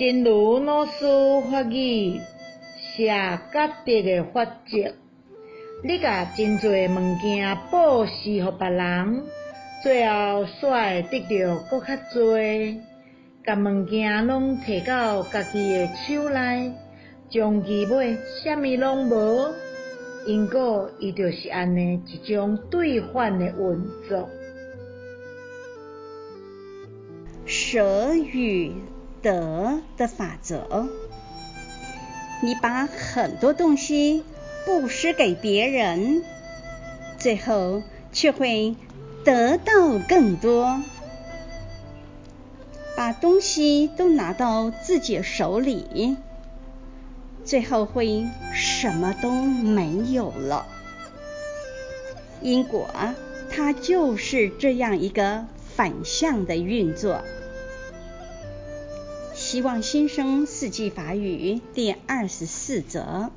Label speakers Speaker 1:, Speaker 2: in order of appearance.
Speaker 1: 真如老师法语写觉得的法则，你甲真侪物件布施互别人，最后煞会得到搁较侪。甲物件拢摕到家己的手内，将其买啥物拢无，因果伊就是安尼一种兑换的运作。
Speaker 2: 舍与得的法则，你把很多东西布施给别人，最后却会得到更多。把东西都拿到自己手里，最后会什么都没有了。因果，它就是这样一个反向的运作。希望新生四季法语第二十四则。